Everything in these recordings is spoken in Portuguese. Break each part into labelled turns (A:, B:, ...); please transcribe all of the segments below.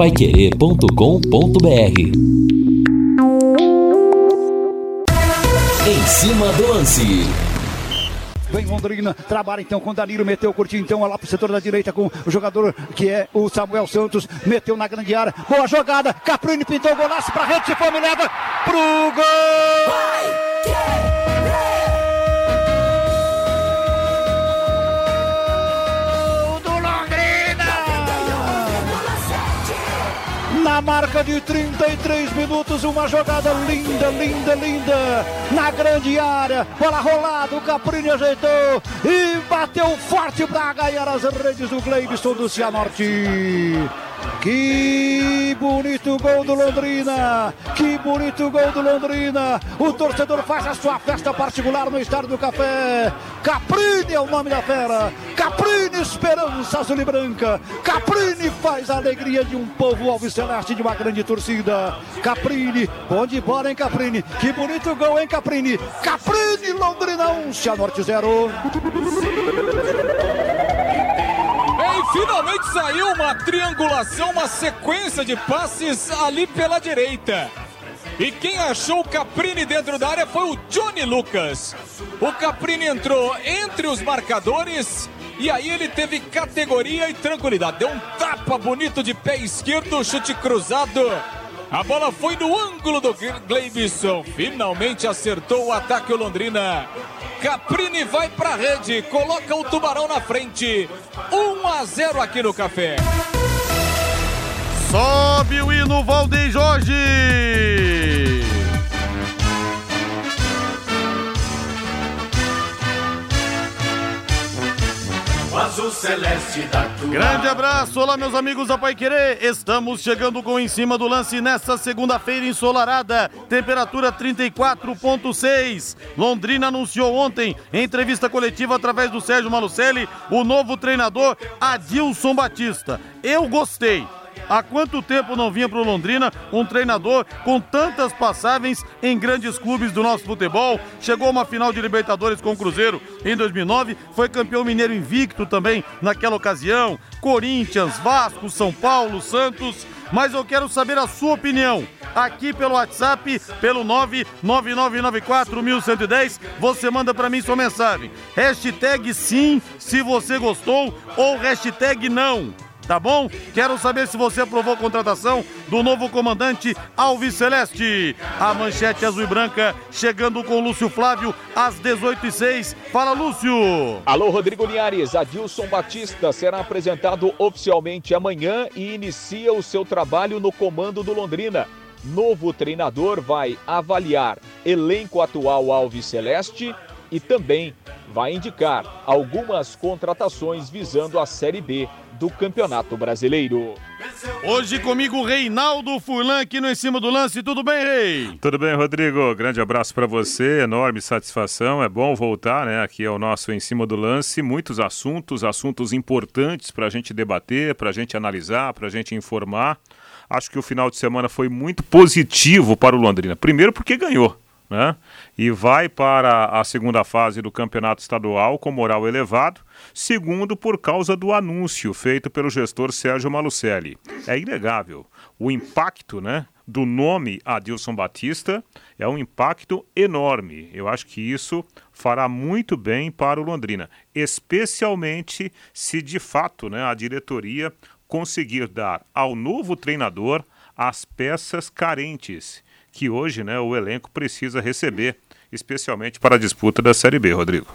A: paiquerê.com.br Em cima do lance.
B: Vem Londrina, trabalha então com Danilo, meteu, curtiu então lá pro setor da direita com o jogador que é o Samuel Santos, meteu na grande área, boa jogada, Caprini pintou o golaço pra rede, se for, me leva pro gol! Vai, na marca de 33 minutos, uma jogada linda, linda, linda, na grande área, bola rolada, o Caprini ajeitou e bateu forte para ganhar as redes do Gleibson do Cianorte. Que bonito gol do Londrina! Que bonito gol do Londrina! O torcedor faz a sua festa particular no Estádio do Café. Caprini é o nome da fera. Caprini Esperança Azul e Branca. Caprini faz a alegria de um povo alviceleste de uma grande torcida. Caprini, bom de bola, hein, Caprini? Que bonito gol, hein, Caprini? Caprini, Londrina 1, Cianorte 0.
C: Finalmente saiu uma triangulação, uma sequência de passes ali pela direita. E quem achou o Caprini dentro da área foi o Johnny Lucas. O Caprini entrou entre os marcadores e aí ele teve categoria e tranquilidade. Deu um tapa bonito de pé esquerdo, chute cruzado. A bola foi no ângulo do Gleibson. Finalmente acertou o ataque o Londrina. Caprini vai para a rede, coloca o Tubarão na frente. 1 a 0 aqui no Café.
D: Sobe o hino Jorge.
E: Azul celeste da tua.
D: Grande abraço, olá meus amigos da Pai Querer. Estamos chegando com em cima do lance nesta segunda-feira ensolarada, temperatura 34.6. Londrina anunciou ontem, em entrevista coletiva através do Sérgio Malucelli, o novo treinador Adilson Batista. Eu gostei. Há quanto tempo não vinha para o Londrina um treinador com tantas passagens em grandes clubes do nosso futebol? Chegou a uma final de Libertadores com o Cruzeiro em 2009, foi campeão mineiro invicto também naquela ocasião. Corinthians, Vasco, São Paulo, Santos. Mas eu quero saber a sua opinião. Aqui pelo WhatsApp, pelo 999941110, você manda para mim sua mensagem. Hashtag sim, se você gostou, ou hashtag não tá bom? Quero saber se você aprovou a contratação do novo comandante Alves Celeste. A manchete azul e branca chegando com Lúcio Flávio às 18h06. Fala, Lúcio!
F: Alô, Rodrigo Linhares. Adilson Batista será apresentado oficialmente amanhã e inicia o seu trabalho no comando do Londrina. Novo treinador vai avaliar elenco atual Alves Celeste e também vai indicar algumas contratações visando a Série B do Campeonato Brasileiro.
D: Hoje comigo Reinaldo Furlan aqui no Em Cima do Lance. Tudo bem, Rei?
G: Tudo bem, Rodrigo. Grande abraço para você. Enorme satisfação. É bom voltar, né? Aqui ao nosso Em Cima do Lance. Muitos assuntos, assuntos importantes para a gente debater, para a gente analisar, para a gente informar. Acho que o final de semana foi muito positivo para o Londrina. Primeiro porque ganhou né? E vai para a segunda fase do campeonato estadual com moral elevado. Segundo, por causa do anúncio feito pelo gestor Sérgio Malucelli. É inegável. O impacto, né? Do nome Adilson Batista é um impacto enorme. Eu acho que isso fará muito bem para o Londrina, especialmente se de fato né, a diretoria conseguir dar ao novo treinador as peças carentes que hoje né, o elenco precisa receber, especialmente para a disputa da Série B, Rodrigo.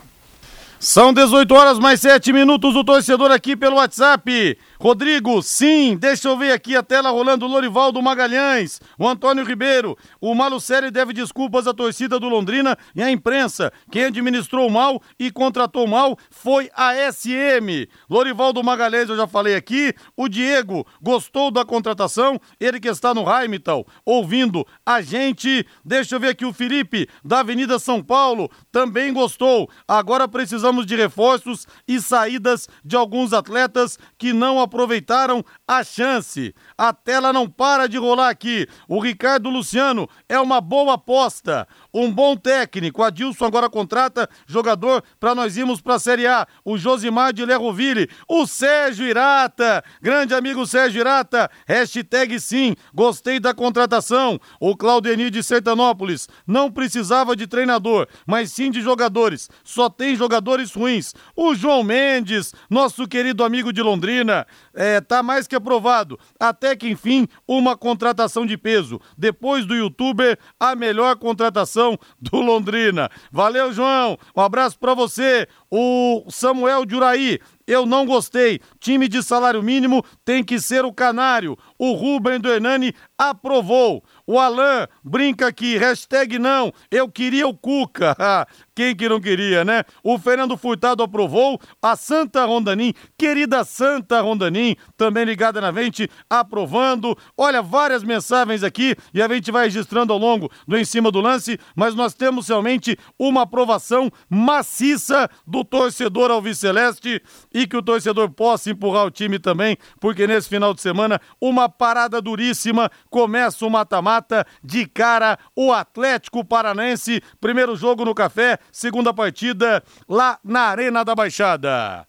D: São 18 horas mais 7 minutos do torcedor aqui pelo WhatsApp. Rodrigo, sim, deixa eu ver aqui a tela rolando. Lorivaldo Magalhães, o Antônio Ribeiro. O Malucelli deve desculpas à torcida do Londrina e à imprensa. Quem administrou mal e contratou mal foi a SM. Lorivaldo Magalhães, eu já falei aqui. O Diego gostou da contratação. Ele que está no Heimtal, ouvindo a gente. Deixa eu ver aqui o Felipe, da Avenida São Paulo, também gostou. Agora precisa precisamos de reforços e saídas de alguns atletas que não aproveitaram a chance. A tela não para de rolar aqui. O Ricardo Luciano é uma boa aposta um bom técnico. Adilson agora contrata jogador para nós irmos para a Série A. O Josimar de Lerroville, o Sérgio Irata, grande amigo Sérgio Irata, hashtag sim, gostei da contratação. O Claudenir de Sertanópolis, não precisava de treinador, mas sim de jogadores. Só tem jogadores ruins. O João Mendes, nosso querido amigo de Londrina, é, tá mais que aprovado. Até que enfim, uma contratação de peso. Depois do youtuber, a melhor contratação do Londrina. Valeu, João. Um abraço para você. O Samuel Juraí, eu não gostei. Time de salário mínimo tem que ser o Canário. O Rubem do Hernani aprovou. O Alain brinca aqui, hashtag não, eu queria o Cuca. Quem que não queria, né? O Fernando Furtado aprovou. A Santa Rondanim, querida Santa Rondanim, também ligada na vente, aprovando. Olha, várias mensagens aqui e a gente vai registrando ao longo do Em Cima do Lance, mas nós temos realmente uma aprovação maciça do torcedor Alviceleste e que o torcedor possa empurrar o time também, porque nesse final de semana, uma parada duríssima, começa o mata-mata de cara o Atlético Paranense, primeiro jogo no Café, segunda partida lá na Arena da Baixada.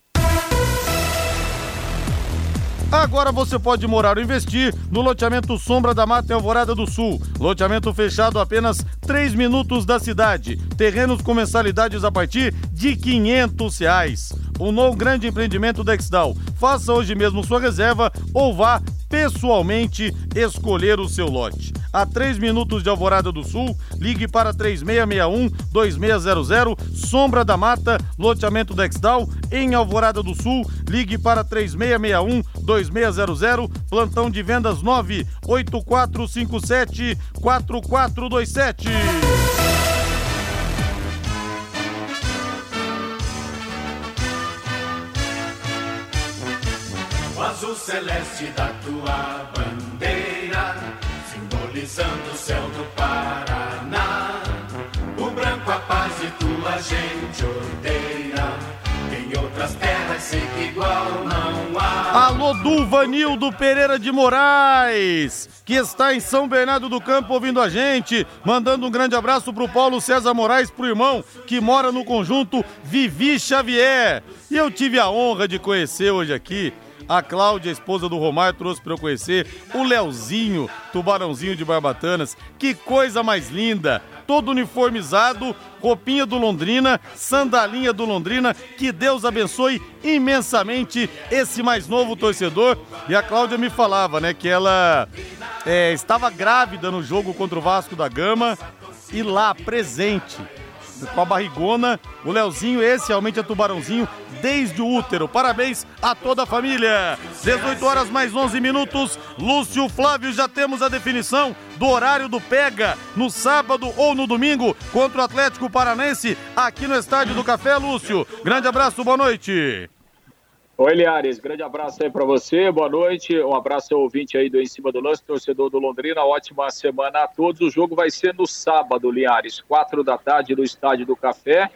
D: Agora você pode morar ou investir no loteamento Sombra da Mata Alvorada do Sul. Loteamento fechado a apenas 3 minutos da cidade. Terrenos com mensalidades a partir de 500 reais. Um novo grande empreendimento da Exdal. Faça hoje mesmo sua reserva ou vá pessoalmente escolher o seu lote. A 3 minutos de Alvorada do Sul, ligue para 3661-2600, Sombra da Mata, loteamento Dextal, em Alvorada do Sul, ligue para 3661-2600, plantão de vendas 98457-4427.
E: Celeste da tua bandeira, simbolizando o céu do Paraná. O branco a paz e tua gente odeia. Em outras terras sei que igual não há.
D: Alô, Duvanildo Pereira de Moraes, que está em São Bernardo do Campo ouvindo a gente, mandando um grande abraço pro Paulo César Moraes, pro irmão que mora no conjunto Vivi Xavier. E eu tive a honra de conhecer hoje aqui a Cláudia, esposa do Romário, trouxe para eu conhecer o Leozinho, tubarãozinho de Barbatanas. Que coisa mais linda! Todo uniformizado, roupinha do Londrina, sandalinha do Londrina. Que Deus abençoe imensamente esse mais novo torcedor. E a Cláudia me falava, né, que ela é, estava grávida no jogo contra o Vasco da Gama e lá, presente, com a barrigona, o Leozinho, esse realmente é tubarãozinho, desde o útero. Parabéns a toda a família. 18 horas mais 11 minutos. Lúcio Flávio, já temos a definição do horário do Pega no sábado ou no domingo contra o Atlético Paranense aqui no Estádio do Café, Lúcio. Grande abraço, boa noite.
F: Oi, Liares, grande abraço aí para você, boa noite, um abraço ao ouvinte aí do Em Cima do Lance, torcedor do Londrina, ótima semana a todos. O jogo vai ser no sábado, Liares, quatro da tarde no Estádio do Café.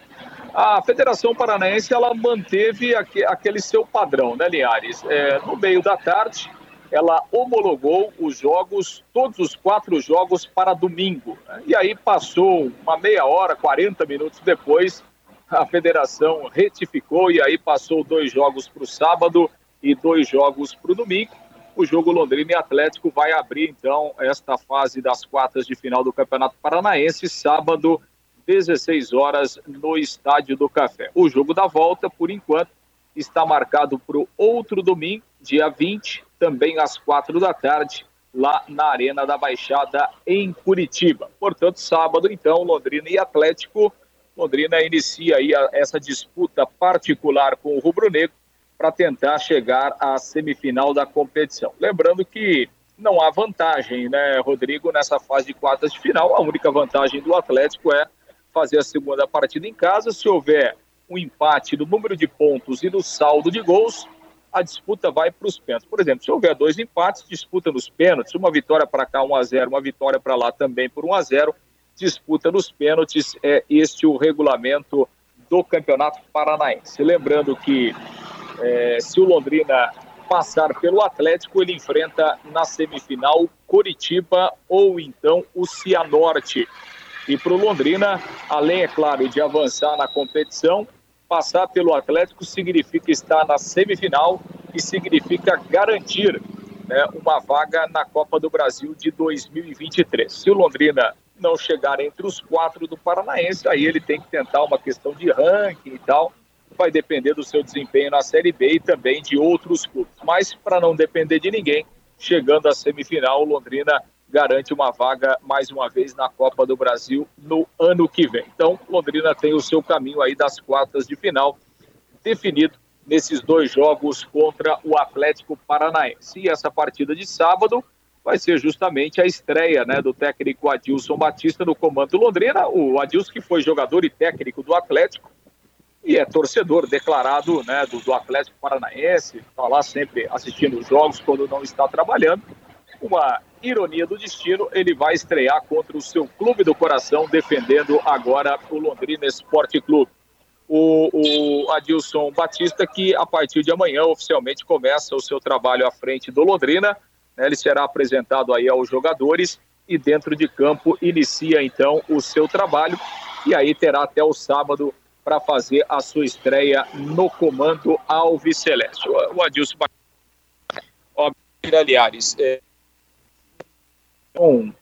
F: A Federação Paranaense, ela manteve aquele seu padrão, né, Liares? É, no meio da tarde, ela homologou os jogos, todos os quatro jogos para domingo. Né? E aí passou uma meia hora, 40 minutos depois, a federação retificou e aí passou dois jogos para o sábado e dois jogos para o domingo. O jogo Londrina e Atlético vai abrir então esta fase das quartas de final do Campeonato Paranaense, sábado, 16 horas, no Estádio do Café. O jogo da volta, por enquanto, está marcado para o outro domingo, dia 20, também às quatro da tarde, lá na Arena da Baixada, em Curitiba. Portanto, sábado, então, Londrina e Atlético Londrina inicia aí essa disputa particular com o Rubro Negro para tentar chegar à semifinal da competição. Lembrando que não há vantagem, né, Rodrigo, nessa fase de quartas de final. A única vantagem do Atlético é fazer a segunda partida em casa. Se houver um empate no número de pontos e no saldo de gols, a disputa vai para os pênaltis. Por exemplo, se houver dois empates, disputa nos pênaltis, uma vitória para cá 1 a 0, uma vitória para lá também por 1 a 0 disputa nos pênaltis. É este o regulamento do Campeonato Paranaense. Lembrando que é, se o Londrina passar pelo Atlético, ele enfrenta na semifinal Curitiba ou então o Cianorte. E para o Londrina, além, é claro, de avançar na competição, passar pelo Atlético significa estar na semifinal e significa garantir né, uma vaga na Copa do Brasil de 2023. Se o Londrina não chegar entre os quatro do Paranaense, aí ele tem que tentar uma questão de ranking e tal. Vai depender do seu desempenho na Série B e também de outros clubes. Mas, para não depender de ninguém, chegando à semifinal, o Londrina garante uma vaga mais uma vez na Copa do Brasil no ano que vem. Então, Londrina tem o seu caminho aí das quartas de final definido nesses dois jogos contra o Atlético Paranaense. E essa partida de sábado vai ser justamente a estreia né, do técnico Adilson Batista no comando Londrina. O Adilson que foi jogador e técnico do Atlético e é torcedor declarado né, do, do Atlético Paranaense, está lá sempre assistindo os jogos quando não está trabalhando. Uma ironia do destino, ele vai estrear contra o seu clube do coração, defendendo agora o Londrina Esporte Clube o, o Adilson Batista, que a partir de amanhã oficialmente começa o seu trabalho à frente do Londrina. Né, ele será apresentado aí aos jogadores e dentro de campo inicia então o seu trabalho e aí terá até o sábado para fazer a sua estreia no comando Alves Celeste. O, Adilson Batista, aliás, é, um,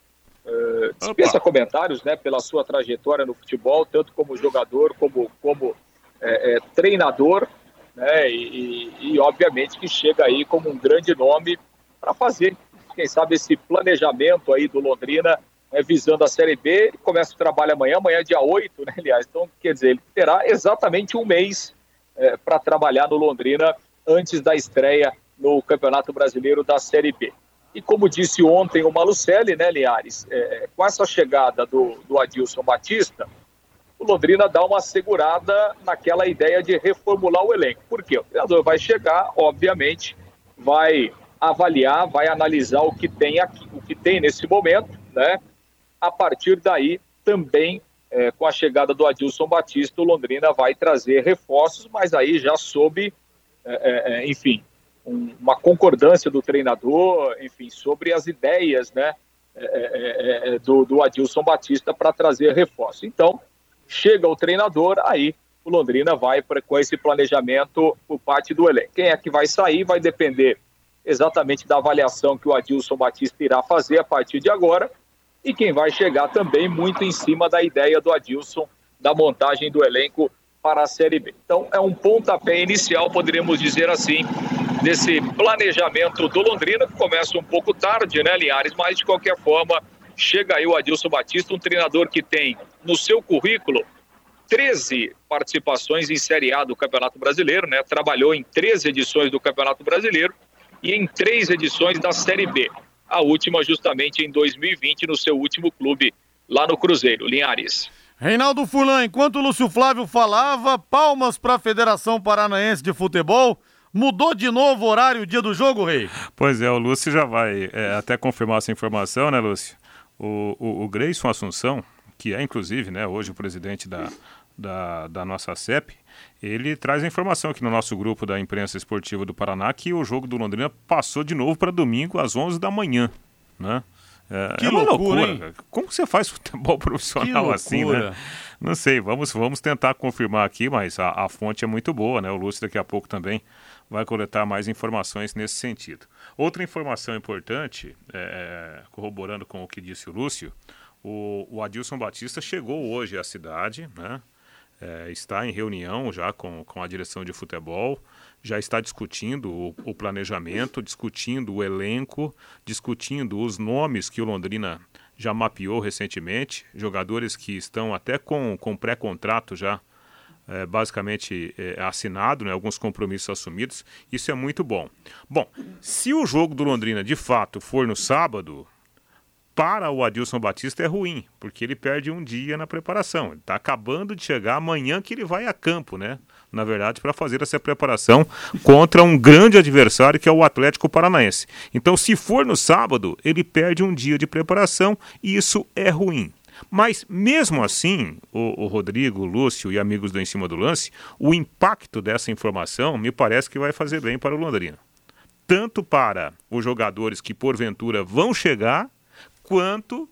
F: Uh, dispensa comentários né, pela sua trajetória no futebol, tanto como jogador como, como é, é, treinador, né, e, e, e, obviamente que chega aí como um grande nome para fazer, quem sabe, esse planejamento aí do Londrina né, visando a Série B. Ele começa o trabalho amanhã, amanhã é dia 8, né, aliás, então quer dizer, ele terá exatamente um mês é, para trabalhar no Londrina antes da estreia no Campeonato Brasileiro da Série B. E como disse ontem o Malucelli, né, Liares, é, com essa chegada do, do Adilson Batista, o Londrina dá uma segurada naquela ideia de reformular o elenco. Por quê? O treinador vai chegar, obviamente, vai avaliar, vai analisar o que tem aqui, o que tem nesse momento, né? A partir daí, também é, com a chegada do Adilson Batista, o Londrina vai trazer reforços, mas aí já sob, é, é, é enfim, um, uma concordância do treinador, enfim, sobre as ideias né, é, é, é do, do Adilson Batista para trazer reforço. Então, chega o treinador, aí o Londrina vai pra, com esse planejamento por parte do elenco. Quem é que vai sair vai depender exatamente da avaliação que o Adilson Batista irá fazer a partir de agora e quem vai chegar também muito em cima da ideia do Adilson da montagem do elenco para a Série B. Então é um pontapé inicial, poderíamos dizer assim, desse planejamento do Londrina, que começa um pouco tarde, né, Linhares? Mas de qualquer forma, chega aí o Adilson Batista, um treinador que tem no seu currículo 13 participações em Série A do Campeonato Brasileiro, né? Trabalhou em 13 edições do Campeonato Brasileiro e em três edições da Série B. A última justamente em 2020 no seu último clube lá no Cruzeiro, Linhares.
D: Reinaldo Fulan, enquanto o Lúcio Flávio falava, palmas para a Federação Paranaense de Futebol. Mudou de novo o horário, o dia do jogo, Rei?
G: Pois é, o Lúcio já vai é, até confirmar essa informação, né, Lúcio? O, o, o Grayson Assunção, que é inclusive né, hoje o presidente da, da, da, nossa CEP, ele traz a informação aqui no nosso grupo da imprensa esportiva do Paraná que o jogo do Londrina passou de novo para domingo às 11 da manhã, né? É, que é uma loucura. loucura. Como você faz futebol profissional assim, né? Não sei, vamos, vamos tentar confirmar aqui, mas a, a fonte é muito boa, né? O Lúcio daqui a pouco também vai coletar mais informações nesse sentido. Outra informação importante, é, corroborando com o que disse o Lúcio, o, o Adilson Batista chegou hoje à cidade, né? É, está em reunião já com, com a direção de futebol, já está discutindo o, o, planejamento, discutindo o elenco, discutindo os nomes que o Londrina já mapeou recentemente, jogadores que estão até com, com pré-contrato já é, basicamente é, assinado, né, alguns compromissos assumidos. Isso é muito bom. Bom, se o jogo do Londrina de fato for no sábado, para o Adilson Batista é ruim, porque ele perde um dia na preparação. Ele está acabando de chegar amanhã que ele vai a campo, né? Na verdade, para fazer essa preparação contra um grande adversário que é o Atlético Paranaense. Então, se for no sábado, ele perde um dia de preparação e isso é ruim. Mas mesmo assim, o, o, Rodrigo, o Lúcio e amigos do Em Cima do Lance, o impacto dessa informação me parece que vai fazer bem para o Londrina. Tanto para os jogadores que porventura vão chegar, quanto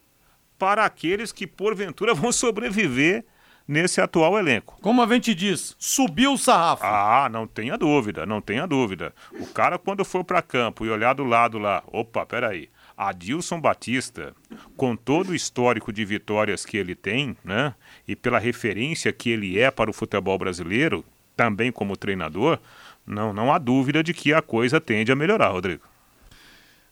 G: para aqueles que porventura vão sobreviver nesse atual elenco.
D: Como a gente diz, subiu o sarrafo.
G: Ah, não tenha dúvida, não tenha dúvida. O cara quando for para campo e olhar do lado lá, opa, peraí, Adilson Batista, com todo o histórico de vitórias que ele tem, né, e pela referência que ele é para o futebol brasileiro, também como treinador, não, não há dúvida de que a coisa tende a melhorar, Rodrigo.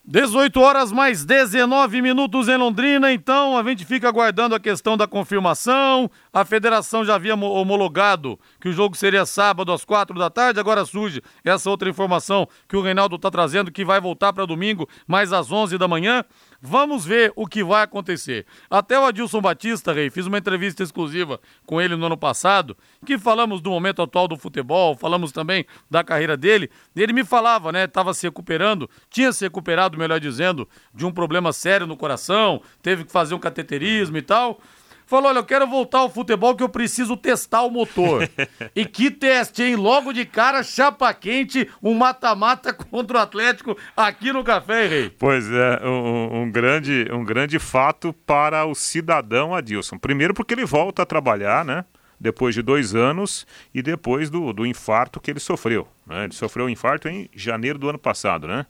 D: 18 horas mais 19 minutos em Londrina, então a gente fica aguardando a questão da confirmação. A federação já havia homologado que o jogo seria sábado às quatro da tarde, agora surge essa outra informação que o Reinaldo está trazendo que vai voltar para domingo, mais às 11 da manhã. Vamos ver o que vai acontecer. Até o Adilson Batista, Rei, fiz uma entrevista exclusiva com ele no ano passado, que falamos do momento atual do futebol, falamos também da carreira dele. Ele me falava, né, estava se recuperando, tinha se recuperado, melhor dizendo, de um problema sério no coração, teve que fazer um cateterismo e tal falou: olha, eu quero voltar ao futebol que eu preciso testar o motor. e que teste, hein? Logo de cara, chapa quente, um mata-mata contra o Atlético aqui no Café, Rei.
G: Pois é, um, um, grande, um grande fato para o cidadão Adilson. Primeiro porque ele volta a trabalhar, né? Depois de dois anos e depois do, do infarto que ele sofreu. Né? Ele sofreu um infarto em janeiro do ano passado, né?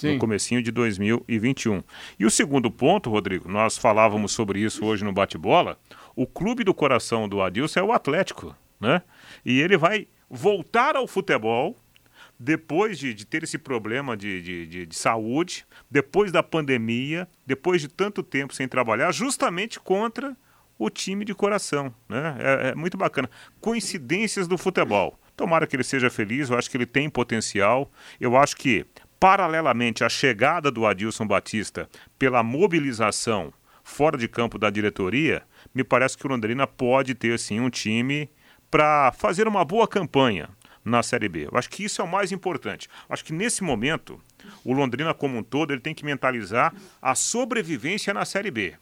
G: Sim. no comecinho de 2021. E o segundo ponto, Rodrigo, nós falávamos sobre isso hoje no bate-bola, o clube do coração do Adilson é o Atlético, né? E ele vai voltar ao futebol depois de, de ter esse problema de, de, de, de saúde, depois da pandemia, depois de tanto tempo sem trabalhar, justamente contra o time de coração. Né? É, é, muito bacana. Coincidências do futebol. Tomara que ele seja feliz, eu acho que ele tem potencial. Eu acho que Paralelamente à chegada do Adilson Batista pela mobilização fora de campo da diretoria, me parece que o Londrina pode ter sim um time para fazer uma boa campanha na Série B. Eu acho que isso é o mais importante. Eu acho que nesse momento, o Londrina como um todo, ele tem que mentalizar a sobrevivência na Série B.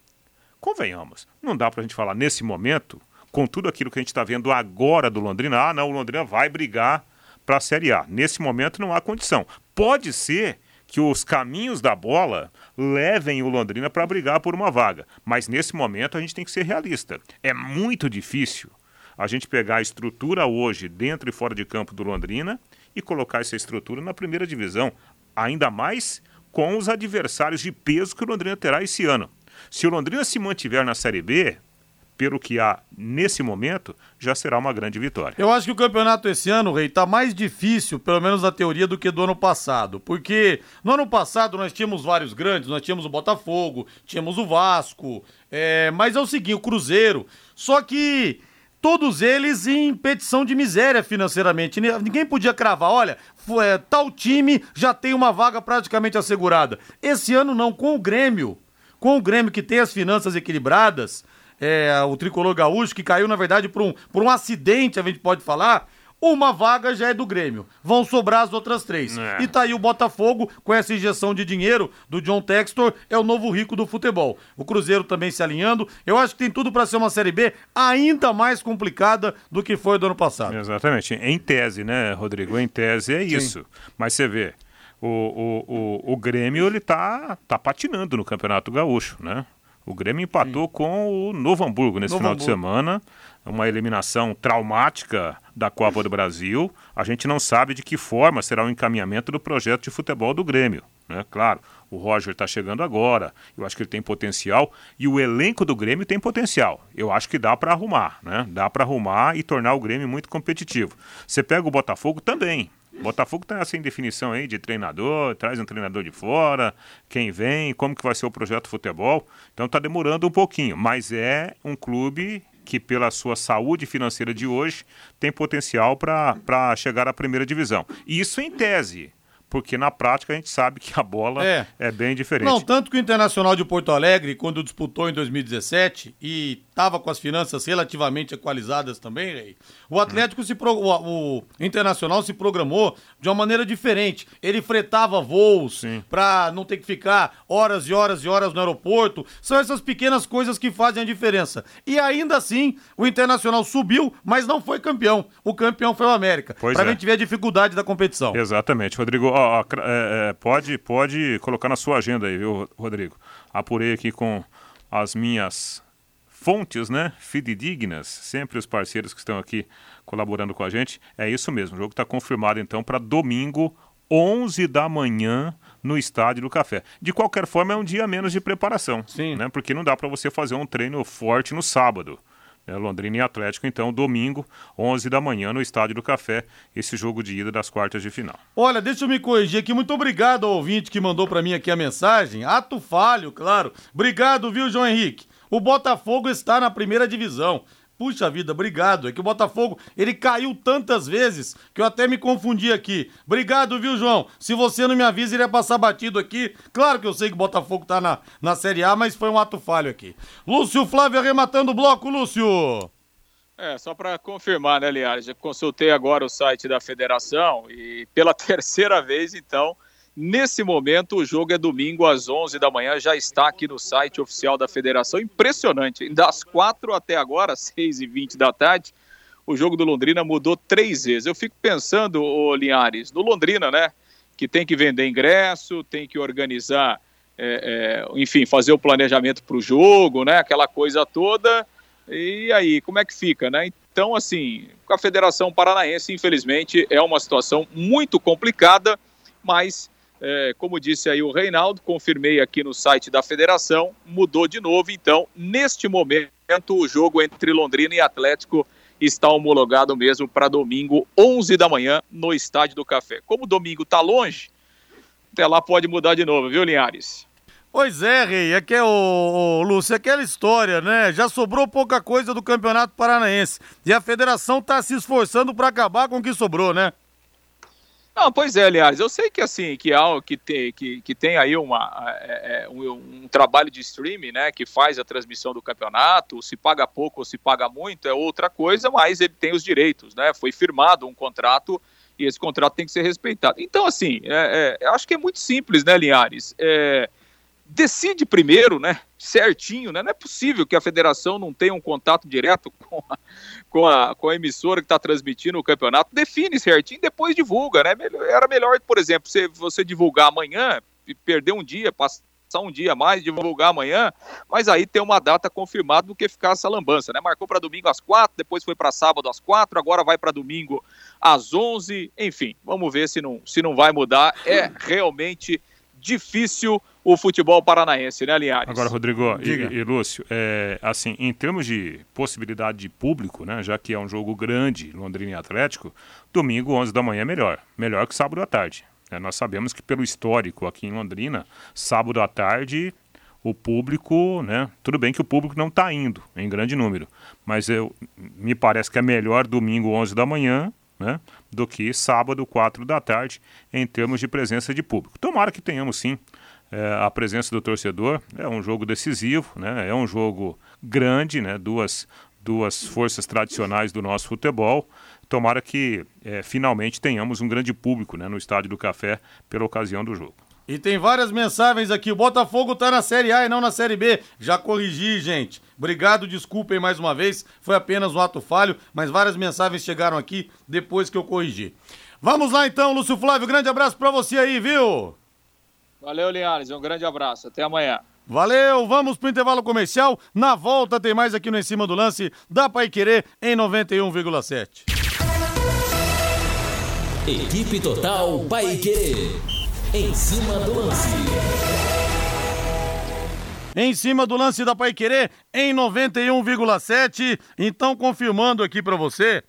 G: Convenhamos, não dá para a gente falar nesse momento, com tudo aquilo que a gente está vendo agora do Londrina, ah, não, o Londrina vai brigar para a Série A. Nesse momento não há condição. Pode ser que os caminhos da bola levem o Londrina para brigar por uma vaga, mas nesse momento a gente tem que ser realista. É muito difícil a gente pegar a estrutura hoje dentro e fora de campo do Londrina e colocar essa estrutura na primeira divisão, ainda mais com os adversários de peso que o Londrina terá esse ano. Se o Londrina se mantiver na Série B, pelo que há nesse momento, já será uma grande vitória.
D: Eu acho que o campeonato esse ano, Rei, está mais difícil, pelo menos na teoria, do que do ano passado. Porque no ano passado nós tínhamos vários grandes, nós tínhamos o Botafogo, tínhamos o Vasco, é, mas é o seguinte, o Cruzeiro. Só que todos eles em petição de miséria financeiramente. Ninguém podia cravar, olha, é, tal time já tem uma vaga praticamente assegurada. Esse ano não, com o Grêmio. Com o Grêmio que tem as finanças equilibradas, é, o tricolor gaúcho, que caiu, na verdade, por um, por um acidente, a gente pode falar. Uma vaga já é do Grêmio. Vão sobrar as outras três. É. E tá aí o Botafogo, com essa injeção de dinheiro do John Textor, é o novo rico do futebol. O Cruzeiro também se alinhando. Eu acho que tem tudo para ser uma Série B ainda mais complicada do que foi do ano passado.
G: Exatamente. Em tese, né, Rodrigo? Em tese é isso. Sim. Mas você vê, o, o, o, o Grêmio ele tá, tá patinando no Campeonato Gaúcho, né? O Grêmio empatou Sim. com o Novo Hamburgo nesse Novo final Hamburgo. de semana. Uma eliminação traumática da Copa do Brasil. A gente não sabe de que forma será o encaminhamento do projeto de futebol do Grêmio. Né? Claro, o Roger está chegando agora, eu acho que ele tem potencial e o elenco do Grêmio tem potencial. Eu acho que dá para arrumar, né? Dá para arrumar e tornar o Grêmio muito competitivo. Você pega o Botafogo também. Botafogo está sem definição aí de treinador, traz um treinador de fora, quem vem, como que vai ser o projeto futebol. Então está demorando um pouquinho, mas é um clube que pela sua saúde financeira de hoje tem potencial para chegar à primeira divisão. Isso em tese porque na prática a gente sabe que a bola é, é bem diferente.
D: Não, tanto que o Internacional de Porto Alegre, quando disputou em 2017 e estava com as finanças relativamente equalizadas também, Rei. O Atlético se pro, o, Internacional se programou de uma maneira diferente. Ele fretava voos para não ter que ficar horas e horas e horas no aeroporto. São essas pequenas coisas que fazem a diferença. E ainda assim, o Internacional subiu, mas não foi campeão. O campeão foi o América. Para é. a gente ver a dificuldade da competição.
G: Exatamente, Rodrigo. Ó, ó, é, é, pode, pode colocar na sua agenda aí, viu, Rodrigo? Apurei aqui com as minhas fontes, né, fidedignas, sempre os parceiros que estão aqui colaborando com a gente. É isso mesmo, o jogo está confirmado então para domingo, 11 da manhã, no Estádio do Café. De qualquer forma, é um dia menos de preparação,
D: Sim.
G: né, porque não dá para você fazer um treino forte no sábado. É, Londrina e Atlético, então, domingo, 11 da manhã, no Estádio do Café, esse jogo de ida das quartas de final.
D: Olha, deixa eu me corrigir aqui. Muito obrigado ao ouvinte que mandou para mim aqui a mensagem. Ato falho, claro. Obrigado, viu, João Henrique? O Botafogo está na primeira divisão. Puxa vida, obrigado. É que o Botafogo, ele caiu tantas vezes que eu até me confundi aqui. Obrigado, viu, João? Se você não me avisa, ele ia passar batido aqui. Claro que eu sei que o Botafogo tá na, na Série A, mas foi um ato falho aqui. Lúcio Flávio arrematando o bloco, Lúcio.
F: É, só para confirmar, né, Liares? Eu consultei agora o site da federação e pela terceira vez, então, Nesse momento, o jogo é domingo às 11 da manhã, já está aqui no site oficial da federação. Impressionante, das 4 até agora, 6 e 20 da tarde, o jogo do Londrina mudou três vezes. Eu fico pensando, ô Linhares, no Londrina, né? Que tem que vender ingresso, tem que organizar, é, é, enfim, fazer o planejamento para o jogo, né? Aquela coisa toda. E aí, como é que fica, né? Então, assim, com a Federação Paranaense, infelizmente, é uma situação muito complicada, mas é, como disse aí o Reinaldo, confirmei aqui no site da federação, mudou de novo. Então, neste momento, o jogo entre Londrina e Atlético está homologado mesmo para domingo, 11 da manhã, no Estádio do Café. Como domingo está longe, até lá pode mudar de novo, viu, Linhares?
D: Pois é, Rei, é que é o, o Lúcio, é aquela história, né? Já sobrou pouca coisa do Campeonato Paranaense e a federação está se esforçando para acabar com o que sobrou, né?
F: Não, pois é, aliás, eu sei que assim, que há, que tem, que, que tem aí uma, é, é, um, um, trabalho de streaming, né, que faz a transmissão do campeonato, se paga pouco ou se paga muito é outra coisa, mas ele tem os direitos, né, foi firmado um contrato e esse contrato tem que ser respeitado. Então, assim, é, é, acho que é muito simples, né, Linhares? É, decide primeiro, né? Certinho, né? Não é possível que a federação não tenha um contato direto com a, com a, com a emissora que está transmitindo o campeonato. Define certinho, depois divulga, né? Era melhor, por exemplo, se você divulgar amanhã e perder um dia, passar um dia a mais, divulgar amanhã, mas aí tem uma data confirmada do que ficar essa lambança, né? Marcou para domingo às quatro, depois foi para sábado às quatro, agora vai para domingo às onze, enfim, vamos ver se não, se não vai mudar. É realmente difícil o futebol paranaense, né, Linhares?
G: Agora, Rodrigo e, e, Lúcio, é, assim, em termos de possibilidade de público, né, já que é um jogo grande, Londrina e Atlético, domingo, 11 da manhã é melhor. Melhor que sábado à tarde. É, nós sabemos que pelo histórico aqui em Londrina, sábado à tarde o público, né? Tudo bem que o público não está indo em grande número, mas eu, me parece que é melhor domingo 11 da manhã, né? Do que sábado 4 da tarde em termos de presença de público. Tomara que tenhamos sim é, a presença do torcedor. É um jogo decisivo, né? é um jogo grande, né? duas, duas forças tradicionais do nosso futebol. Tomara que é, finalmente tenhamos um grande público né? no Estádio do Café pela ocasião do jogo.
D: E tem várias mensagens aqui. O Botafogo tá na Série A e não na Série B. Já corrigi, gente. Obrigado, desculpem mais uma vez. Foi apenas um ato falho, mas várias mensagens chegaram aqui depois que eu corrigi. Vamos lá então, Lúcio Flávio. Grande abraço para você aí, viu?
F: Valeu, Linhares. Um grande abraço. Até amanhã.
D: Valeu, vamos pro intervalo comercial. Na volta tem mais aqui no Em Cima do Lance da Pai Querer em 91,7.
A: Equipe Total Pai Querer. Em cima do lance.
D: Em cima do lance da Pai Querer em 91,7. Então, confirmando aqui para você.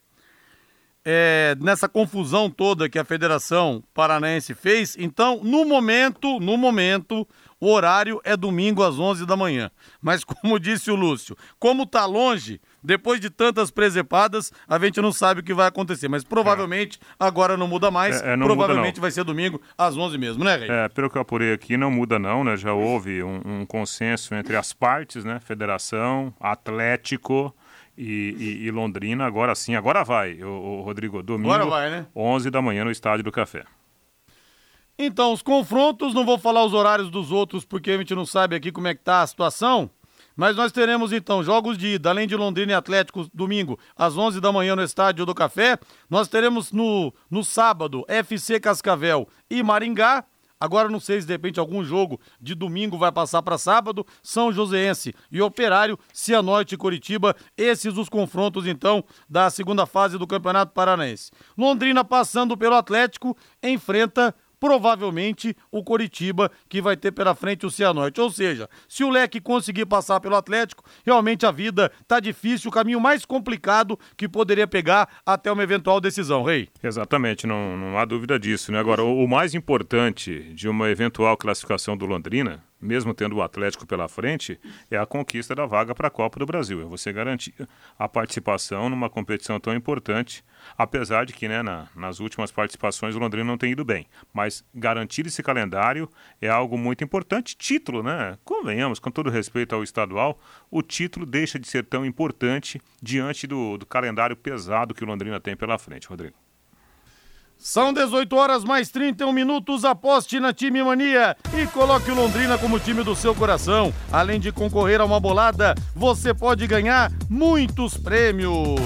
D: é, nessa confusão toda que a Federação Paranaense fez. Então, no momento, no momento, o horário é domingo às 11 da manhã. Mas como disse o Lúcio, como tá longe, depois de tantas presepadas, a gente não sabe o que vai acontecer. Mas provavelmente agora não muda mais.
G: É, é, não
D: provavelmente
G: muda,
D: vai ser domingo às 11 mesmo, né, Rei?
G: É, pelo que eu apurei aqui, não muda não, né? Já houve um, um consenso entre as partes, né? Federação, Atlético e, e, e Londrina. Agora sim, agora vai, o, o Rodrigo. Domingo,
D: agora vai, né?
G: 11 da manhã no Estádio do Café.
D: Então, os confrontos, não vou falar os horários dos outros porque a gente não sabe aqui como é que tá a situação, mas nós teremos então jogos de ida, além de Londrina e Atlético, domingo, às 11 da manhã no Estádio do Café. Nós teremos no, no sábado FC Cascavel e Maringá. Agora não sei se de repente algum jogo de domingo vai passar para sábado. São Joséense e Operário, Cianorte e Curitiba. Esses os confrontos então da segunda fase do Campeonato Paranaense. Londrina passando pelo Atlético enfrenta provavelmente o Coritiba, que vai ter pela frente o Cianorte. Ou seja, se o Leque conseguir passar pelo Atlético, realmente a vida tá difícil, o caminho mais complicado que poderia pegar até uma eventual decisão, Rei.
G: Exatamente, não, não há dúvida disso. Né? Agora, o, o mais importante de uma eventual classificação do Londrina mesmo tendo o Atlético pela frente, é a conquista da vaga para a Copa do Brasil. É você garantir a participação numa competição tão importante, apesar de que né, na, nas últimas participações o Londrina não tem ido bem. Mas garantir esse calendário é algo muito importante. Título, né? Convenhamos, com todo respeito ao estadual, o título deixa de ser tão importante diante do, do calendário pesado que o Londrina tem pela frente, Rodrigo.
D: São 18 horas mais 31 minutos. Aposte na Time Mania e coloque o Londrina como time do seu coração. Além de concorrer a uma bolada, você pode ganhar muitos prêmios.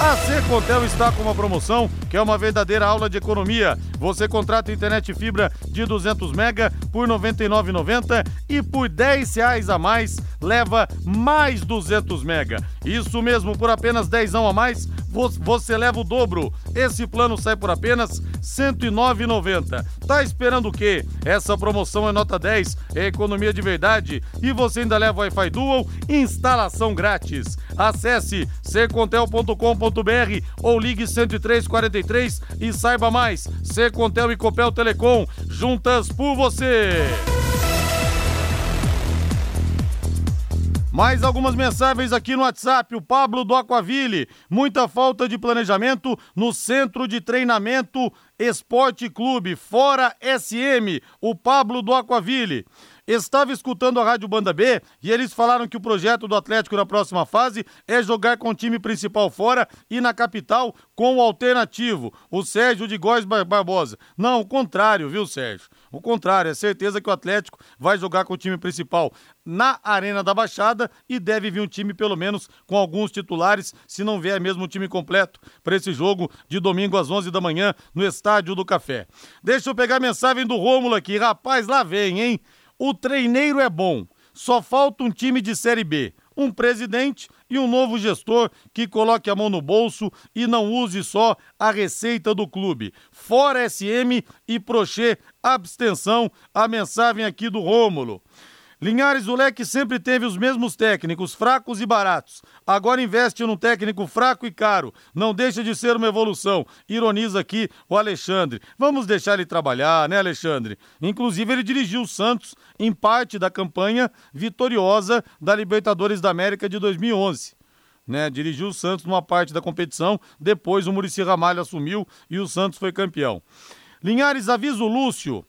D: A Secontel está com uma promoção que é uma verdadeira aula de economia. Você contrata internet fibra de 200 mega por R$ 99,90 e por R$ reais a mais leva mais 200 mega. Isso mesmo, por apenas 10 a mais você leva o dobro. Esse plano sai por apenas R$ 109,90. Tá esperando o quê? Essa promoção é nota 10, é economia de verdade e você ainda leva Wi-Fi Dual instalação grátis. Acesse secontel.com.br ou ligue 10343 e saiba mais. Secontel e Copel Telecom, juntas por você. Mais algumas mensagens aqui no WhatsApp. O Pablo do Aquaville. Muita falta de planejamento no centro de treinamento Esporte Clube, fora SM. O Pablo do Aquaville. Estava escutando a Rádio Banda B e eles falaram que o projeto do Atlético na próxima fase é jogar com o time principal fora e na capital com o alternativo, o Sérgio de Góes Barbosa. Não, o contrário, viu, Sérgio? O contrário, é certeza que o Atlético vai jogar com o time principal na Arena da Baixada e deve vir um time, pelo menos, com alguns titulares, se não vier mesmo o time completo, para esse jogo de domingo às 11 da manhã no Estádio do Café. Deixa eu pegar a mensagem do Rômulo aqui. Rapaz, lá vem, hein? O treineiro é bom, só falta um time de Série B, um presidente e um novo gestor que coloque a mão no bolso e não use só a receita do clube. Fora SM e Prochê, abstenção, a mensagem aqui do Rômulo. Linhares, o Leque sempre teve os mesmos técnicos, fracos e baratos. Agora investe num técnico fraco e caro. Não deixa de ser uma evolução. Ironiza aqui o Alexandre. Vamos deixar ele trabalhar, né, Alexandre? Inclusive, ele dirigiu o Santos em parte da campanha vitoriosa da Libertadores da América de 2011. Né, dirigiu o Santos numa parte da competição, depois o Murici Ramalho assumiu e o Santos foi campeão. Linhares, avisa o Lúcio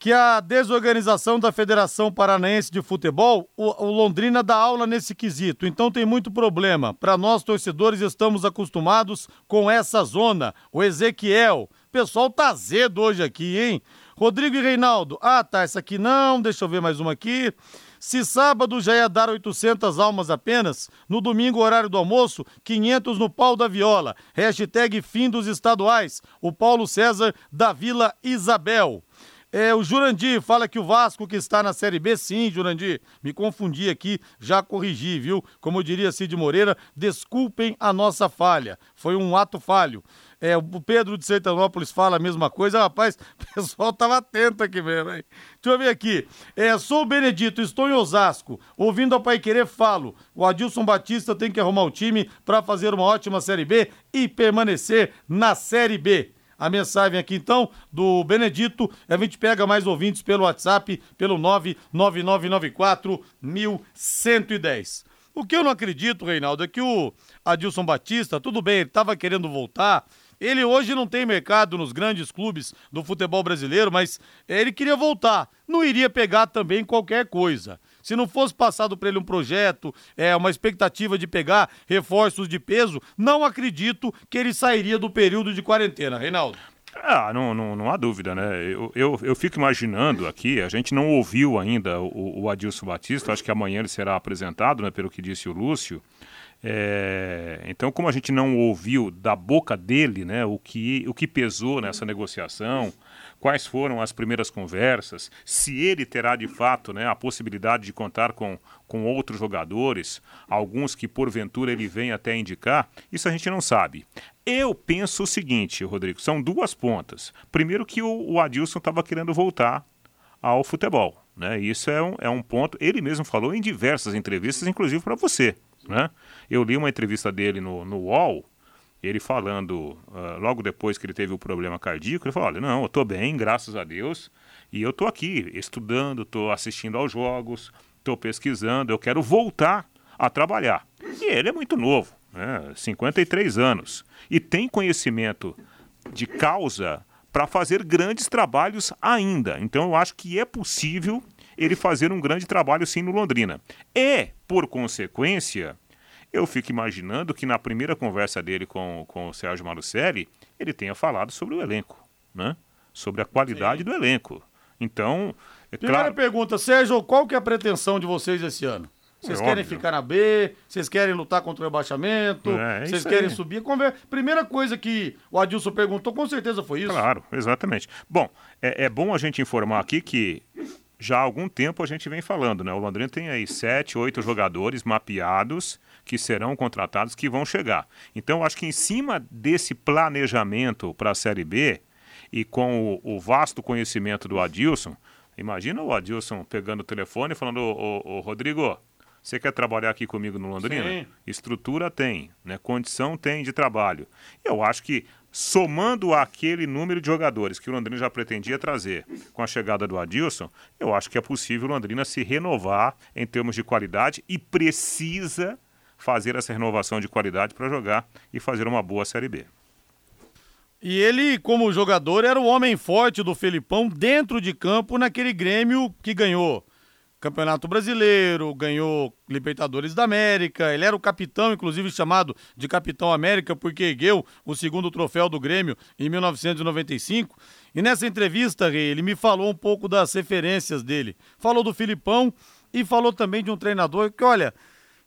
D: que a desorganização da Federação Paranaense de Futebol, o, o, Londrina dá aula nesse quesito, então tem muito problema. Para nós torcedores estamos acostumados com essa zona. O Ezequiel, pessoal tá azedo hoje aqui, hein? Rodrigo e Reinaldo, ah tá, essa aqui não, deixa eu ver mais uma aqui. Se sábado já ia dar 800 almas apenas, no domingo, horário do almoço, 500 no pau da viola. Hashtag fim dos estaduais. O Paulo César da Vila Isabel. É, o Jurandir fala que o Vasco que está na Série B, sim, Jurandir. Me confundi aqui, já corrigi, viu? Como diria Cid Moreira, desculpem a nossa falha. Foi um ato falho. É, o Pedro de Sertanópolis fala a mesma coisa. Rapaz, o pessoal tava atento aqui mesmo, hein? Deixa eu ver aqui. É, sou o Benedito, estou em Osasco. Ouvindo a Pai Querer, falo. O Adilson Batista tem que arrumar o time para fazer uma ótima Série B e permanecer na Série B. A mensagem aqui então do Benedito, a gente pega mais ouvintes pelo WhatsApp, pelo 99994 1110. O que eu não acredito, Reinaldo, é que o Adilson Batista, tudo bem, ele estava querendo voltar. Ele hoje não tem mercado nos grandes clubes do futebol brasileiro, mas ele queria voltar. Não iria pegar também qualquer coisa. Se não fosse passado para ele um projeto, é uma expectativa de pegar reforços de peso, não acredito que ele sairia do período de quarentena, Reinaldo.
G: Ah, não, não, não há dúvida, né? Eu, eu, eu fico imaginando aqui, a gente não ouviu ainda o, o Adilson Batista, acho que amanhã ele será apresentado, né, pelo que disse o Lúcio. É, então, como a gente não ouviu da boca dele né, o, que, o que pesou nessa negociação, quais foram as primeiras conversas, se ele terá de fato né, a possibilidade de contar com, com outros jogadores, alguns que porventura ele vem até indicar, isso a gente não sabe. Eu penso o seguinte, Rodrigo, são duas pontas. Primeiro que o, o Adilson estava querendo voltar ao futebol. Né? Isso é um, é um ponto. Ele mesmo falou em diversas entrevistas, inclusive para você. Né? Eu li uma entrevista dele no, no UOL, ele falando, uh, logo depois que ele teve o problema cardíaco, ele falou, olha, não, eu estou bem, graças a Deus, e eu estou aqui estudando, estou assistindo aos jogos, estou pesquisando, eu quero voltar a trabalhar. E ele é muito novo, né, 53 anos, e tem conhecimento de causa para fazer grandes trabalhos ainda. Então eu acho que é possível ele fazer um grande trabalho sim no Londrina. E, por consequência, eu fico imaginando que na primeira conversa dele com, com o Sérgio Malucelli, ele tenha falado sobre o elenco, né? Sobre a qualidade Sim. do elenco. Então,
D: é Primeira claro... pergunta, Sérgio, qual que é a pretensão de vocês esse ano? Vocês é querem óbvio. ficar na B? Vocês querem lutar contra o rebaixamento? É, é vocês querem aí. subir? Conver... Primeira coisa que o Adilson perguntou, com certeza foi isso.
G: Claro, exatamente. Bom, é, é bom a gente informar aqui que já há algum tempo a gente vem falando, né? O Londrina tem aí sete, oito jogadores mapeados que serão contratados que vão chegar. Então, acho que em cima desse planejamento para a Série B e com o, o, vasto conhecimento do Adilson, imagina o Adilson pegando o telefone e falando: ô, ô, ô Rodrigo, você quer trabalhar aqui comigo no Londrina? Sim. Estrutura tem, né? condição tem de trabalho. Eu acho que somando aquele número de jogadores que o Londrina já pretendia trazer com a chegada do Adilson, eu acho que é possível o Londrina se renovar em termos de qualidade e precisa fazer essa renovação de qualidade para jogar e fazer uma boa Série B.
D: E ele, como jogador, era o homem forte do Felipão dentro de campo naquele Grêmio que ganhou Campeonato Brasileiro, ganhou Libertadores da América. Ele era o capitão, inclusive chamado de Capitão América, porque ergueu o segundo troféu do Grêmio em 1995. E nessa entrevista, Rei, ele me falou um pouco das referências dele. Falou do Filipão e falou também de um treinador que, olha,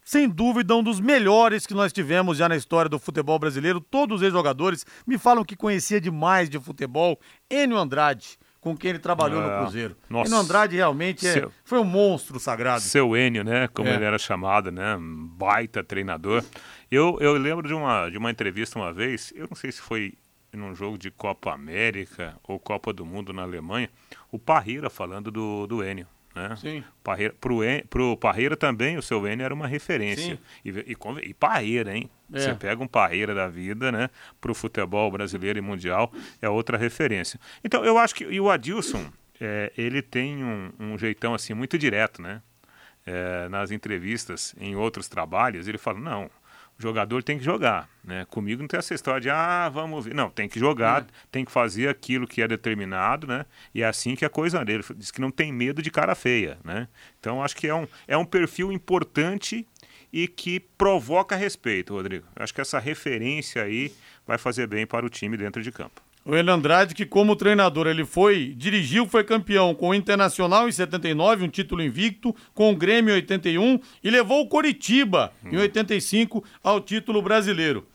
D: sem dúvida, um dos melhores que nós tivemos já na história do futebol brasileiro. Todos os ex-jogadores me falam que conhecia demais de futebol. Enio Andrade, com quem ele trabalhou no Cruzeiro. Nossa. Enio Andrade realmente é, Seu... foi um monstro sagrado.
G: Seu Enio, né? Como é. ele era chamado, né? Um baita treinador. Eu, eu lembro de uma, de uma entrevista uma vez, eu não sei se foi num jogo de Copa América ou Copa do Mundo na Alemanha, o Parreira falando do, do Enio. Né? Sim. Parreira, pro, pro Parreira também, o seu N era uma referência. E, e, e, Parreira, hein? É. Você pega um Parreira da vida, né? Pro futebol brasileiro e mundial, é outra referência. Então, eu acho que e o Adilson, é, ele tem um, um, jeitão assim muito direto, né? É, nas entrevistas, em outros trabalhos, ele fala, não, o jogador tem que jogar, né? Comigo não tem essa história de, ah, vamos ver. Não, tem que jogar, é. tem que fazer aquilo que é determinado, né? E é assim que a coisa dele. Diz que não tem medo de cara feia, né? Então, acho que é um, é um perfil importante e que provoca respeito, Rodrigo. Acho que essa referência aí vai fazer bem para o time dentro de campo.
D: O Ele Andrade, que como treinador ele foi, dirigiu, foi campeão com o Internacional em 79, um título invicto, com o Grêmio em 81 e levou o Coritiba hum. em 85 ao título brasileiro.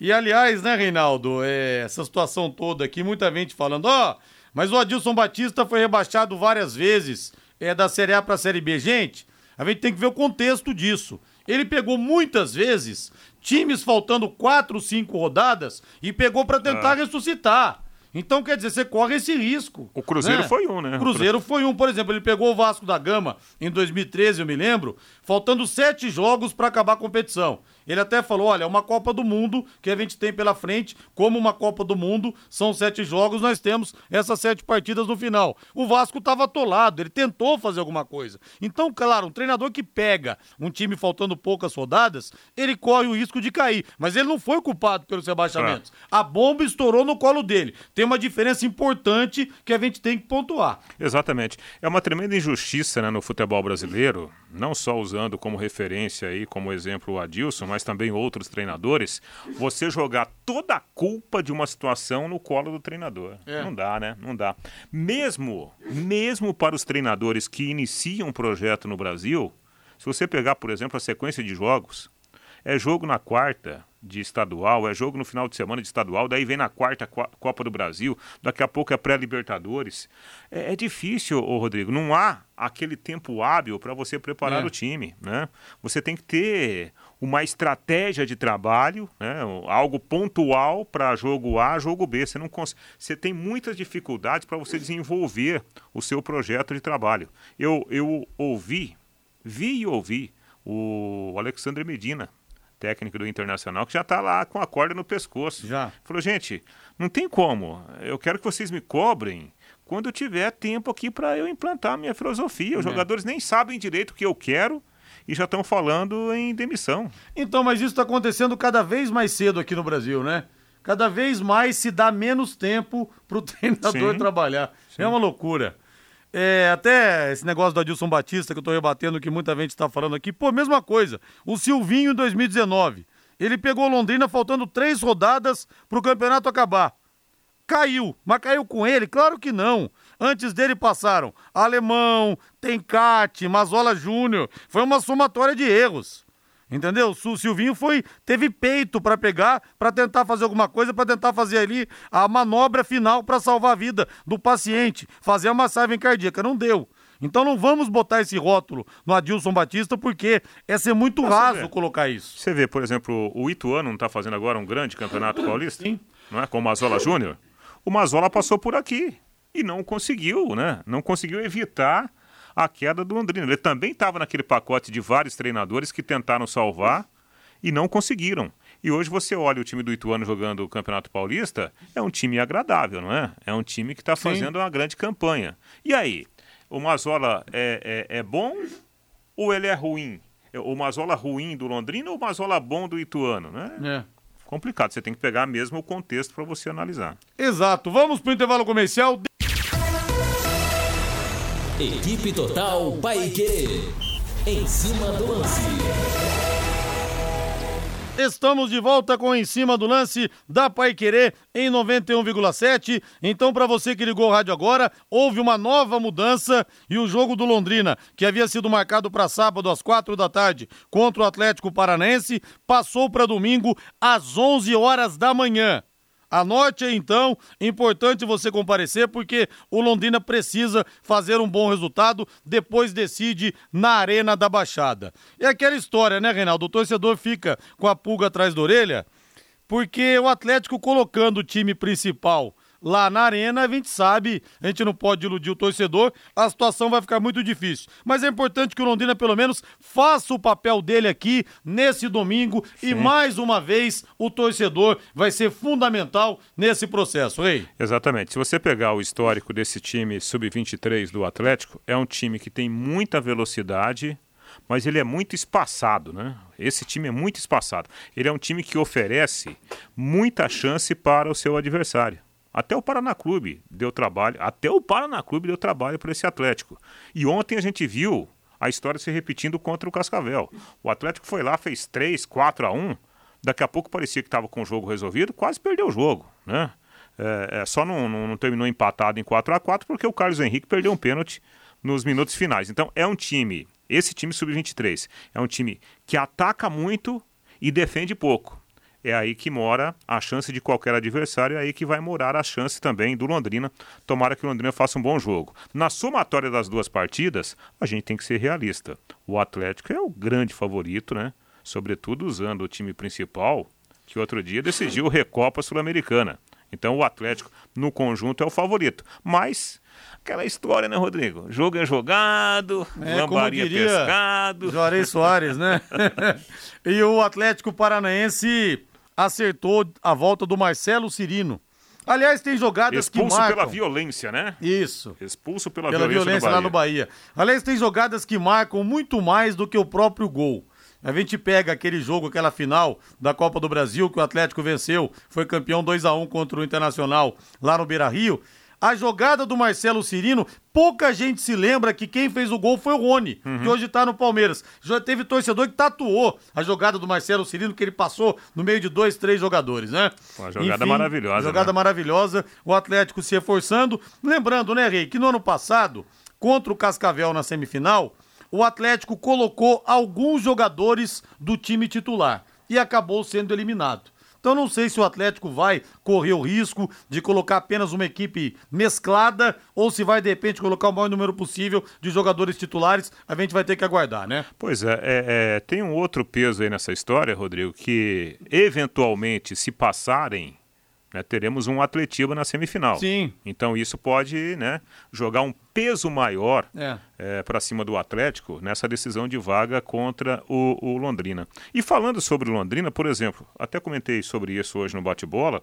D: E aliás, né, Reinaldo, é, essa situação toda aqui, muita gente falando, ó, oh, mas o Adilson Batista foi rebaixado várias vezes é, da Série A para a Série B. Gente, a gente tem que ver o contexto disso. Ele pegou muitas vezes times faltando quatro, cinco rodadas e pegou para tentar ah. ressuscitar. Então, quer dizer, você corre esse risco.
G: O Cruzeiro né? foi um, né?
D: O Cruzeiro foi um, por exemplo, ele pegou o Vasco da Gama em 2013, eu me lembro, faltando sete jogos para acabar a competição. Ele até falou: olha, é uma Copa do Mundo que a gente tem pela frente, como uma Copa do Mundo, são sete jogos, nós temos essas sete partidas no final. O Vasco estava atolado, ele tentou fazer alguma coisa. Então, claro, um treinador que pega um time faltando poucas rodadas, ele corre o risco de cair. Mas ele não foi culpado pelos rebaixamentos. A bomba estourou no colo dele. Tem uma diferença importante que a gente tem que pontuar.
G: Exatamente. É uma tremenda injustiça né, no futebol brasileiro, não só usando como referência aí, como exemplo o Adilson, mas também outros treinadores, você jogar toda a culpa de uma situação no colo do treinador. É. Não dá, né? Não dá. Mesmo, mesmo para os treinadores que iniciam um projeto no Brasil, se você pegar, por exemplo, a sequência de jogos, é jogo na quarta, de estadual, é jogo no final de semana de estadual, daí vem na quarta Copa do Brasil, daqui a pouco é pré-Libertadores. É, é, difícil, ô Rodrigo, não há aquele tempo hábil para você preparar é. o time, né? Você tem que ter uma estratégia de trabalho, né? algo pontual para jogo A, jogo B. Você não cons... você tem muitas dificuldades para você desenvolver o seu projeto de trabalho. Eu, eu ouvi, vi e ouvi o Alexandre Medina técnico do Internacional, que já está lá com a corda no pescoço.
D: Já.
G: Falou, gente, não tem como. Eu quero que vocês me cobrem quando eu tiver tempo aqui para eu implantar a minha filosofia. Os é. jogadores nem sabem direito o que eu quero e já estão falando em demissão.
D: Então, mas isso está acontecendo cada vez mais cedo aqui no Brasil, né? Cada vez mais se dá menos tempo para o treinador Sim. trabalhar. Sim. É uma loucura. É, até esse negócio do Adilson Batista que eu tô rebatendo, que muita gente está falando aqui. Pô, mesma coisa. O Silvinho em 2019. Ele pegou Londrina faltando três rodadas para o campeonato acabar. Caiu, mas caiu com ele? Claro que não. Antes dele passaram Alemão, Tencate, Mazola Júnior. Foi uma somatória de erros. Entendeu? O Silvinho foi teve peito para pegar, para tentar fazer alguma coisa, para tentar fazer ali a manobra final para salvar a vida do paciente, fazer a massagem cardíaca. Não deu. Então não vamos botar esse rótulo no Adilson Batista, porque é ser muito Mas raso colocar isso.
G: Você vê, por exemplo, o Ituano não está fazendo agora um grande campeonato paulista? Sim. Não é? Com o Mazola Júnior? O Mazola passou por aqui e não conseguiu, né? Não conseguiu evitar a queda do Londrina. Ele também estava naquele pacote de vários treinadores que tentaram salvar e não conseguiram. E hoje você olha o time do Ituano jogando o Campeonato Paulista, é um time agradável, não é? É um time que está fazendo uma grande campanha. E aí, o Mazola é, é, é bom ou ele é ruim? O Mazola ruim do Londrina ou o Mazola bom do Ituano, né? É complicado. Você tem que pegar mesmo o contexto para você analisar.
D: Exato. Vamos para o intervalo comercial.
A: Equipe Total Paique. Em cima do lance.
D: Estamos de volta com Em Cima do Lance da Pai Querer em 91,7. Então, para você que ligou o rádio agora, houve uma nova mudança e o jogo do Londrina, que havia sido marcado para sábado às quatro da tarde contra o Atlético Paranense, passou para domingo às 11 horas da manhã. Anote aí então, importante você comparecer porque o Londrina precisa fazer um bom resultado, depois decide na Arena da Baixada. É aquela história, né, Reinaldo? O torcedor fica com a pulga atrás da orelha, porque o Atlético colocando o time principal lá na arena, a gente sabe, a gente não pode iludir o torcedor, a situação vai ficar muito difícil. Mas é importante que o Londrina, pelo menos, faça o papel dele aqui nesse domingo Sim. e mais uma vez o torcedor vai ser fundamental nesse processo, ei?
G: Exatamente. Se você pegar o histórico desse time sub-23 do Atlético, é um time que tem muita velocidade, mas ele é muito espaçado, né? Esse time é muito espaçado. Ele é um time que oferece muita chance para o seu adversário. Até o Paraná Clube deu trabalho, até o Paraná Clube deu trabalho para esse Atlético. E ontem a gente viu a história se repetindo contra o Cascavel. O Atlético foi lá, fez 3, 4 a 1. Daqui a pouco parecia que estava com o jogo resolvido, quase perdeu o jogo, né? É, é, só não, não, não, terminou empatado em 4 a 4 porque o Carlos Henrique perdeu um pênalti nos minutos finais. Então é um time, esse time sub-23, é um time que ataca muito e defende pouco é aí que mora a chance de qualquer adversário, é aí que vai morar a chance também do Londrina. Tomara que o Londrina faça um bom jogo. Na somatória das duas partidas, a gente tem que ser realista. O Atlético é o grande favorito, né? Sobretudo usando o time principal, que outro dia decidiu Recopa Sul-Americana. Então o Atlético, no conjunto, é o favorito. Mas aquela história, né, Rodrigo? Jogo é jogado,
D: É,
G: lambaria pescado.
D: Juarez Soares, né? e o Atlético Paranaense acertou a volta do Marcelo Cirino. Aliás, tem jogadas que
G: Expulso
D: marcam...
G: pela violência, né?
D: Isso.
G: Expulso pela,
D: pela
G: violência,
D: violência
G: no
D: lá no Bahia. Aliás, tem jogadas que marcam muito mais do que o próprio gol. A gente pega aquele jogo, aquela final da Copa do Brasil que o Atlético venceu, foi campeão 2 a 1 contra o Internacional lá no Beira-Rio. A jogada do Marcelo Cirino, pouca gente se lembra que quem fez o gol foi o Rony,
G: Uhum.
D: que hoje tá no Palmeiras. Já teve torcedor que tatuou a jogada do Marcelo Cirino, que ele passou no meio de dois, três jogadores, né?
G: Uma jogada maravilhosa,
D: Jogada
G: né?
D: maravilhosa, o Atlético se reforçando. Lembrando, né, Rei, que no ano passado, contra o Cascavel na semifinal, o Atlético colocou alguns jogadores do time titular e acabou sendo eliminado. Então não sei se o Atlético vai correr o risco de colocar apenas uma equipe mesclada ou se vai de repente colocar o maior número possível de jogadores titulares. A gente vai ter que aguardar, né?
G: Pois é, é, é, tem um outro peso aí nessa história, Rodrigo, que eventualmente, se passarem, né, teremos um Atletiba na semifinal.
D: Sim.
G: Então isso pode né, jogar um peso maior
D: É.
G: para cima do Atlético nessa decisão de vaga contra o, o Londrina. E falando sobre o Londrina, por exemplo, até comentei sobre isso hoje no bate-bola.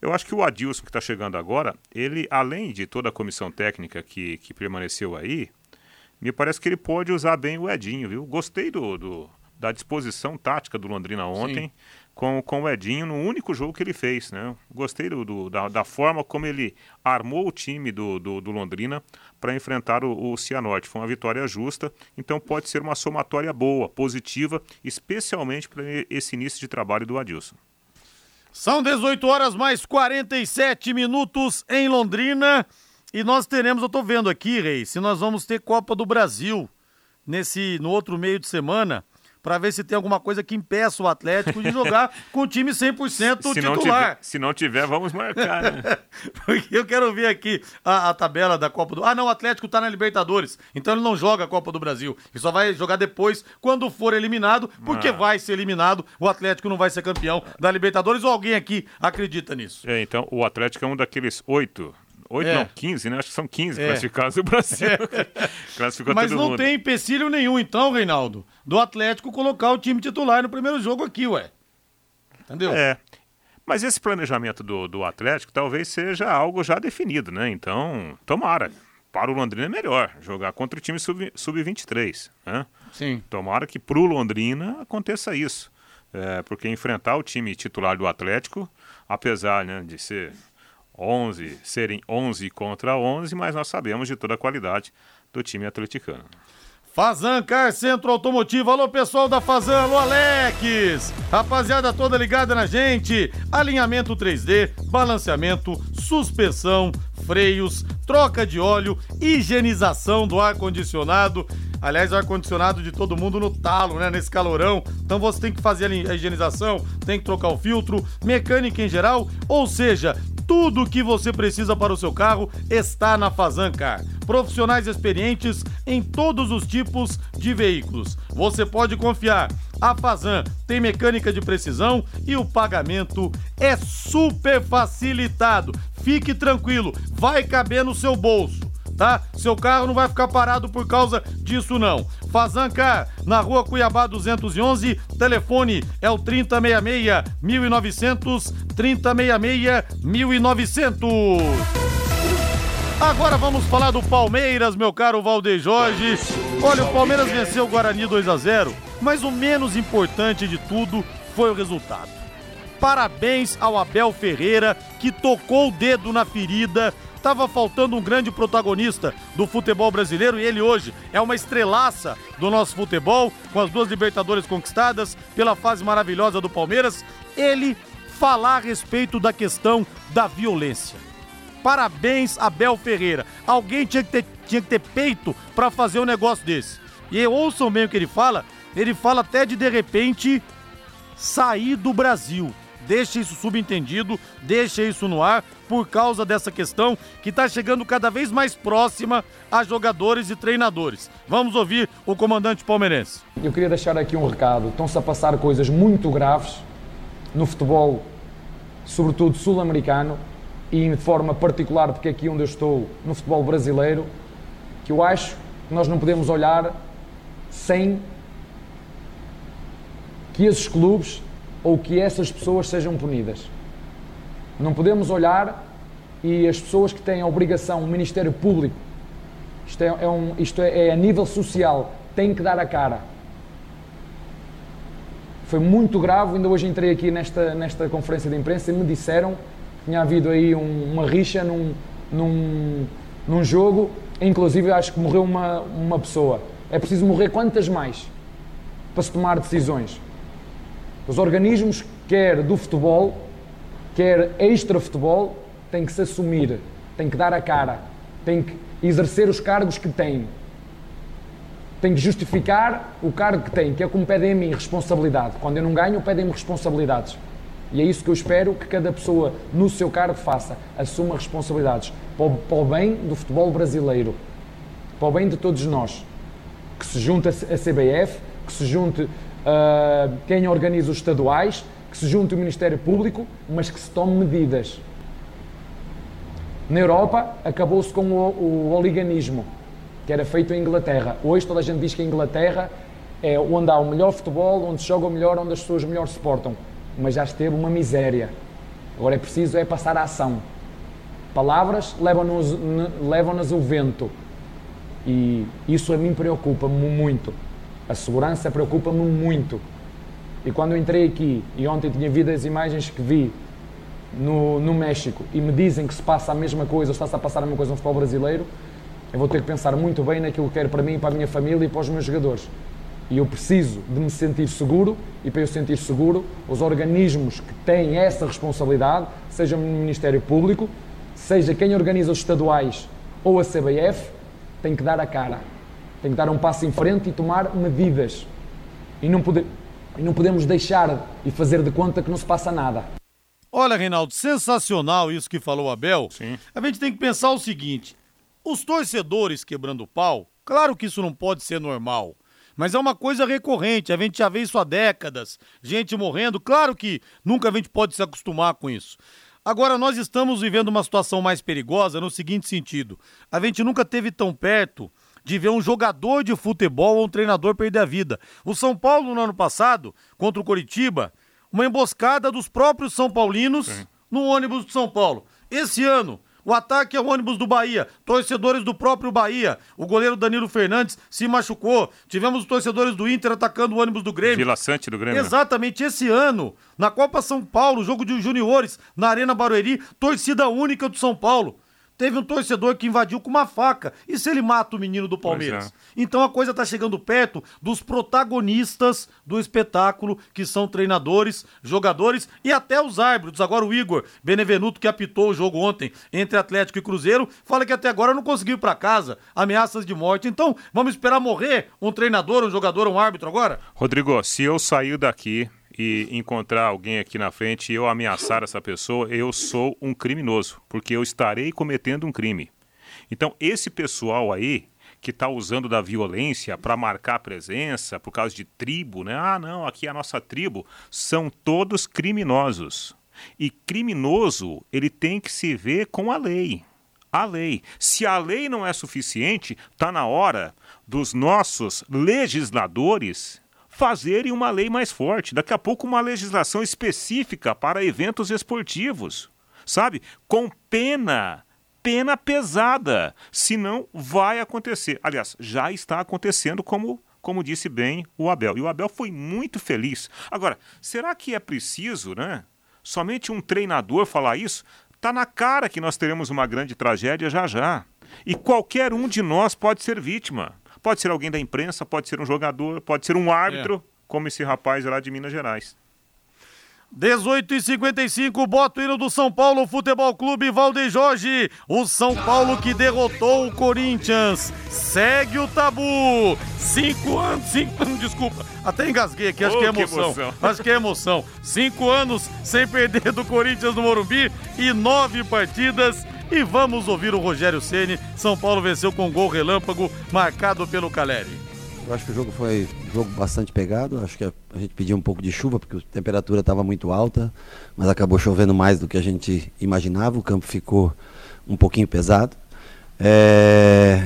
G: Eu acho que o Adilson, que está chegando agora, ele, além de toda a comissão técnica que, que permaneceu aí, me parece que ele pode usar bem o Edinho, viu? Gostei do, do- da disposição tática do Londrina ontem com, com o Edinho no único jogo que ele fez, né? Gostei do, do- da, da forma como ele armou o time do, do, do Londrina para enfrentar o, o Cianorte. Foi uma vitória justa, então pode ser uma somatória boa, positiva, especialmente para esse início de trabalho do Adilson.
D: São 18 horas mais 47 minutos em Londrina. E nós teremos, eu tô vendo aqui, Rei, se nós vamos ter Copa do Brasil nesse no outro meio de semana, para ver se tem alguma coisa que impeça o Atlético de jogar com o time 100%
G: Se não,
D: titular.
G: tiver, se não tiver, vamos marcar. Né?
D: Porque eu quero ver aqui a, a tabela da Copa do Ah, não, o Atlético tá na Libertadores. Então ele não joga a Copa do Brasil. Ele só vai jogar depois, quando for eliminado, porque
G: Ah.
D: vai ser eliminado. O Atlético não vai ser campeão da Libertadores. Ou alguém aqui acredita nisso?
G: É, então o Atlético é um daqueles oito. Oito,
D: É.
G: não, 15, né? Acho que são 15
D: É.
G: classificados do Brasil. Classificou
D: Mas
G: todo
D: não
G: mundo.
D: tem empecilho nenhum, então, Reinaldo, do Atlético colocar o time titular no primeiro jogo aqui, ué. Entendeu?
G: É. Mas esse planejamento do, do Atlético talvez seja algo já definido, né? Então, tomara. Para o Londrina é melhor jogar contra o time sub- sub-23, né?
D: Sim.
G: Tomara que para o Londrina aconteça isso. É, porque enfrentar o time titular do Atlético, apesar né, de ser 11, serem 11 contra 11, mas nós sabemos de toda a qualidade do time atleticano.
D: Fazan Car Centro Automotivo. Alô, pessoal da Fazan. Alô, Alex. Rapaziada toda ligada na gente. Alinhamento 3D, balanceamento, suspensão, freios, troca de óleo, higienização do ar-condicionado. Aliás, o ar-condicionado de todo mundo no talo, né? Nesse calorão. Então você tem que fazer a higienização, tem que trocar o filtro, mecânica em geral. Ou seja, tudo o que você precisa para o seu carro está na Fazan Car. Profissionais experientes em todos os tipos de veículos. Você pode confiar. A Fazan tem mecânica de precisão e o pagamento é super facilitado. Fique tranquilo, vai caber no seu bolso tá? Seu carro não vai ficar parado por causa disso não. Fazancar, na rua Cuiabá 211, telefone é o 3066 1900, 3066 1900. Agora vamos falar do Palmeiras, meu caro Valdeir Jorge. Olha, o Palmeiras venceu o Guarani 2 a 0, mas o menos importante de tudo foi o resultado. Parabéns ao Abel Ferreira, que tocou o dedo na ferida. Tava faltando um grande protagonista do futebol brasileiro e ele hoje é uma estrelaça do nosso futebol, com as duas Libertadores conquistadas, pela fase maravilhosa do Palmeiras. Ele falar a respeito da questão da violência. Parabéns, Abel Ferreira. Alguém tinha que ter, tinha que ter peito para fazer um negócio desse. E ouçam bem o que ele fala. Ele fala até de de repente sair do Brasil. Deixa isso subentendido, deixa isso no ar, por causa dessa questão que está chegando cada vez mais próxima a jogadores e treinadores. Vamos ouvir o comandante palmeirense.
H: Eu queria deixar aqui um recado. Estão-se a passar coisas muito graves no futebol, sobretudo sul-americano, e de forma particular, porque aqui onde eu estou, no futebol brasileiro, que eu acho que nós não podemos olhar sem que esses clubes ou que essas pessoas sejam punidas. Não podemos olhar e as pessoas que têm a obrigação, o Ministério Público, isto é, é um, isto é, é a nível social, têm que dar a cara. Foi muito grave, ainda hoje entrei aqui nesta, nesta conferência de imprensa e me disseram que tinha havido aí um, uma rixa num, num, num jogo, inclusive acho que morreu uma, uma pessoa. É preciso morrer quantas mais para se tomar decisões? Os organismos, quer do futebol, quer extra-futebol, têm que se assumir, têm que dar a cara, têm que exercer os cargos que têm. Têm que justificar o cargo que têm, que é como pedem a mim, responsabilidade. Quando eu não ganho, pedem-me responsabilidades. E é isso que eu espero que cada pessoa no seu cargo faça, assuma responsabilidades para o, bem do futebol brasileiro, para o bem de todos nós. Que se junte a CBF, que se junte uh, quem organiza os estaduais, que se junte o Ministério Público, mas que se tome medidas. Na Europa, acabou-se com o, o oliganismo, que era feito em Inglaterra. Hoje toda a gente diz que a Inglaterra é onde há o melhor futebol, onde se joga o melhor, onde as pessoas melhor se portam. Mas já esteve uma miséria. Agora é preciso é passar a ação. Palavras levam-nos levam o vento. E isso a mim preocupa-me muito. A segurança preocupa-me muito. E quando entrei aqui, e ontem tinha visto as imagens que vi no, no México, e me dizem que se passa a mesma coisa, ou está-se a passar a mesma coisa no futebol brasileiro, eu vou ter que pensar muito bem naquilo que quero para mim, para a minha família e para os meus jogadores. E eu preciso de me sentir seguro, e para eu sentir seguro, os organismos que têm essa responsabilidade, seja o Ministério Público, seja quem organiza os estaduais ou a CBF, tem que dar a cara, tem que dar um passo em frente e tomar medidas. E não, poder, e não podemos deixar e fazer de conta que não se passa nada.
D: Olha, Reinaldo, sensacional isso que falou o Abel.
G: Sim.
D: A gente tem que pensar o seguinte: os torcedores quebrando pau, claro que isso não pode ser normal. Mas é uma coisa recorrente, a gente já vê isso há décadas, gente morrendo, claro que nunca a gente pode se acostumar com isso. Agora, nós estamos vivendo uma situação mais perigosa no seguinte sentido: a gente nunca teve tão perto de ver um jogador de futebol ou um treinador perder a vida. O São Paulo, no ano passado, contra o Coritiba, uma emboscada dos próprios São Paulinos
G: Sim.
D: no ônibus de São Paulo. Esse ano, o ataque é o ônibus do Bahia, torcedores do próprio Bahia. O goleiro Danilo Fernandes se machucou. Tivemos os torcedores do Inter atacando o ônibus do Grêmio.
G: Vila Sante do Grêmio.
D: Exatamente, esse ano, na Copa São Paulo, jogo de juniores, na Arena Barueri, torcida única do São Paulo. Teve um torcedor que invadiu com uma faca. E se ele mata o menino do Palmeiras?
G: Pois
D: Então a coisa tá chegando perto dos protagonistas do espetáculo, que são treinadores, jogadores e até os árbitros. Agora o Igor Benevenuto, que apitou o jogo ontem entre Atlético e Cruzeiro, fala que até agora não conseguiu ir pra casa. Ameaças de morte. Então, vamos esperar morrer um treinador, um jogador, um árbitro agora?
G: Rodrigo, se eu sair daqui e encontrar alguém aqui na frente e eu ameaçar essa pessoa, eu sou um criminoso, porque eu estarei cometendo um crime. Então, esse pessoal aí que está usando da violência para marcar presença por causa de tribo, né? Ah, não, aqui é a nossa tribo, são todos criminosos. E criminoso, ele tem que se ver com a lei. A lei. Se a lei não é suficiente, está na hora dos nossos legisladores fazerem uma lei mais forte. Daqui a pouco, uma legislação específica para eventos esportivos, sabe? Com pena, pena pesada. Senão, vai acontecer. Aliás, já está acontecendo, como, como disse bem o Abel. E o Abel foi muito feliz. Agora, será que é preciso, né? Somente um treinador falar isso? Tá na cara que nós teremos uma grande tragédia já já. E qualquer um de nós pode ser vítima. Pode ser alguém da imprensa, pode ser um jogador, pode ser um árbitro, como esse rapaz lá de Minas Gerais.
D: 18 e 55 bota o hino do São Paulo Futebol Clube Valdeir Jorge. O São Paulo que derrotou o Corinthians. Segue o tabu. Cinco anos, cinco, desculpa, até engasguei aqui, acho oh, que é emoção. Que emoção. Acho que é emoção. Cinco anos sem perder do Corinthians no Morumbi e nove partidas. E vamos ouvir o Rogério Ceni. São Paulo venceu com gol relâmpago marcado pelo Caleri.
I: Eu acho que o jogo foi um jogo bastante pegado. Acho que a gente pediu um pouco de chuva porque a temperatura estava muito alta, mas acabou chovendo mais do que a gente imaginava. O campo ficou um pouquinho pesado. É,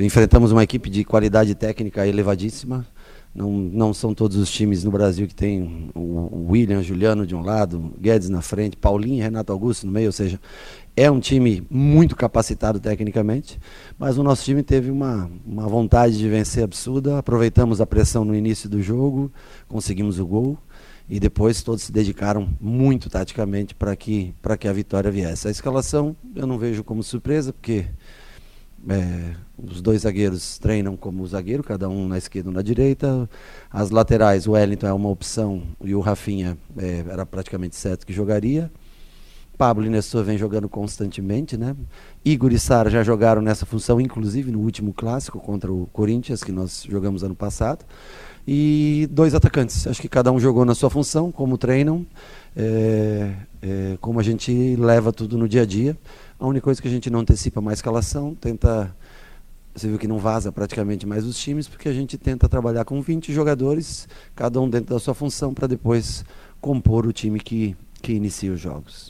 I: enfrentamos uma equipe de qualidade técnica elevadíssima. Não, não são todos os times no Brasil que tem o William, Juliano de um lado, Guedes na frente, Paulinho e Renato Augusto no meio, ou seja, é um time muito capacitado tecnicamente, mas o nosso time teve uma, uma vontade de vencer absurda. Aproveitamos a pressão no início do jogo, conseguimos o gol e depois todos se dedicaram muito taticamente para que, que a vitória viesse. A escalação eu não vejo como surpresa, porque é, os dois zagueiros treinam como zagueiro, cada um na esquerda e na direita. As laterais, o Wellington é uma opção e o Rafinha é, era praticamente certo que jogaria. Pablo e Nestor vem jogando constantemente, né? Igor e Sara já jogaram nessa função, inclusive no último clássico contra o Corinthians, que nós jogamos ano passado. E dois atacantes. Acho que cada um jogou na sua função, como treinam, é, é, como a gente leva tudo no dia a dia. A única coisa que a gente não antecipa mais escalação, tenta. Você viu que não vaza praticamente mais os times, porque a gente tenta trabalhar com 20 jogadores, cada um dentro da sua função, para depois compor o time que, que inicia os jogos.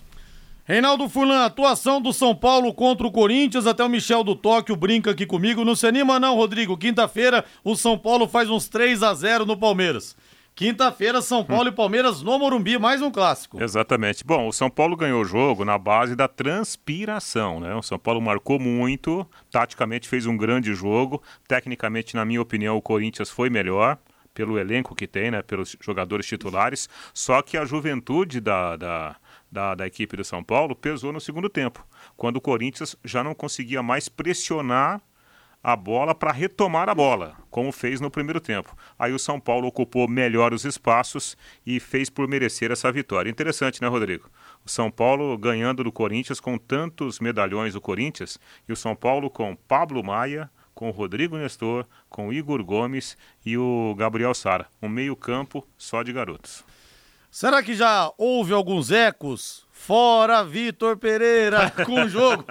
D: Reinaldo Fulan, atuação do São Paulo contra o Corinthians, até o Michel do Tóquio brinca aqui comigo. Não se anima não, Rodrigo. Quinta-feira o São Paulo faz uns 3 a 0 no Palmeiras. Quinta-feira, São Paulo hum. e Palmeiras no Morumbi, mais um clássico.
G: Exatamente. Bom, o São Paulo ganhou o jogo na base da transpiração, né? O São Paulo marcou muito, taticamente fez um grande jogo. Tecnicamente, na minha opinião, o Corinthians foi melhor pelo elenco que tem, né? Pelos jogadores titulares. Só que a juventude da, da da, da equipe do São Paulo pesou no segundo tempo, quando o Corinthians já não conseguia mais pressionar a bola para retomar a bola, como fez no primeiro tempo. Aí o São Paulo ocupou melhor os espaços e fez por merecer essa vitória. Interessante, né, Rodrigo? O São Paulo ganhando do Corinthians com tantos medalhões do Corinthians e o São Paulo com Pablo Maia, com Rodrigo Nestor, com Igor Gomes e o Gabriel Sara. Um meio-campo só de garotos.
D: Será que já houve alguns ecos? Fora Vitor Pereira com o jogo.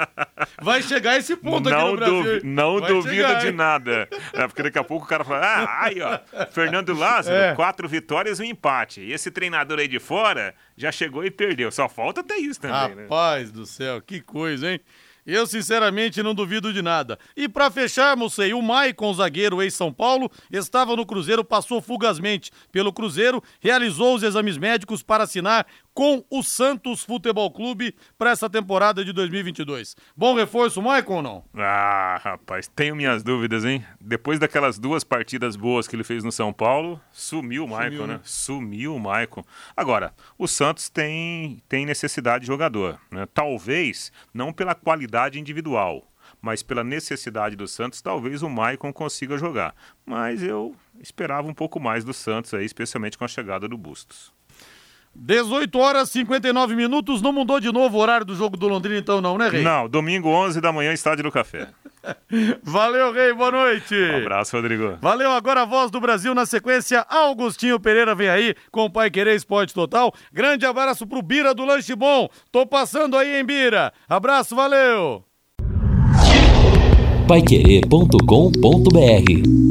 D: Vai chegar esse ponto não aqui no Brasil.
G: Duvi não duvido chegar, de nada. É porque daqui a pouco o cara fala: ah, aí, ó, Fernando Lázaro, é. quatro vitórias e um empate. E esse treinador aí de fora já chegou e perdeu. Só falta até isso também,
D: né? Rapaz né? do céu, que coisa, hein? Eu, sinceramente, não duvido de nada. E para fechar, Moçei, o Maicon, zagueiro ex-São Paulo, estava no Cruzeiro, passou fugazmente pelo Cruzeiro, realizou os exames médicos para assinar com o Santos Futebol Clube para essa temporada de 2022. Bom reforço, Maicon ou não?
G: Ah, rapaz, tenho minhas dúvidas, hein? Depois daquelas duas partidas boas que ele fez no São Paulo, sumiu o Maicon, né? né? Sumiu o Maicon. Agora, o Santos tem, tem necessidade de jogador, né? Talvez não pela qualidade individual, mas pela necessidade do Santos, talvez o Maicon consiga jogar. Mas eu esperava um pouco mais do Santos aí, especialmente com a chegada do Bustos.
D: 18 horas e 59 minutos, não mudou de novo o horário do jogo do Londrina então não, né, Rei?
G: Não, domingo 11 da manhã, Estádio do Café.
D: Valeu, Rei, boa noite.
G: Um abraço, Rodrigo.
D: Valeu, agora a voz do Brasil na sequência, Augustinho Pereira vem aí com o Pai Querer Esporte Total. Grande abraço pro Bira do Lanche Bom, tô passando aí, hein, Bira. Abraço, valeu.
A: Paiquerê.com.br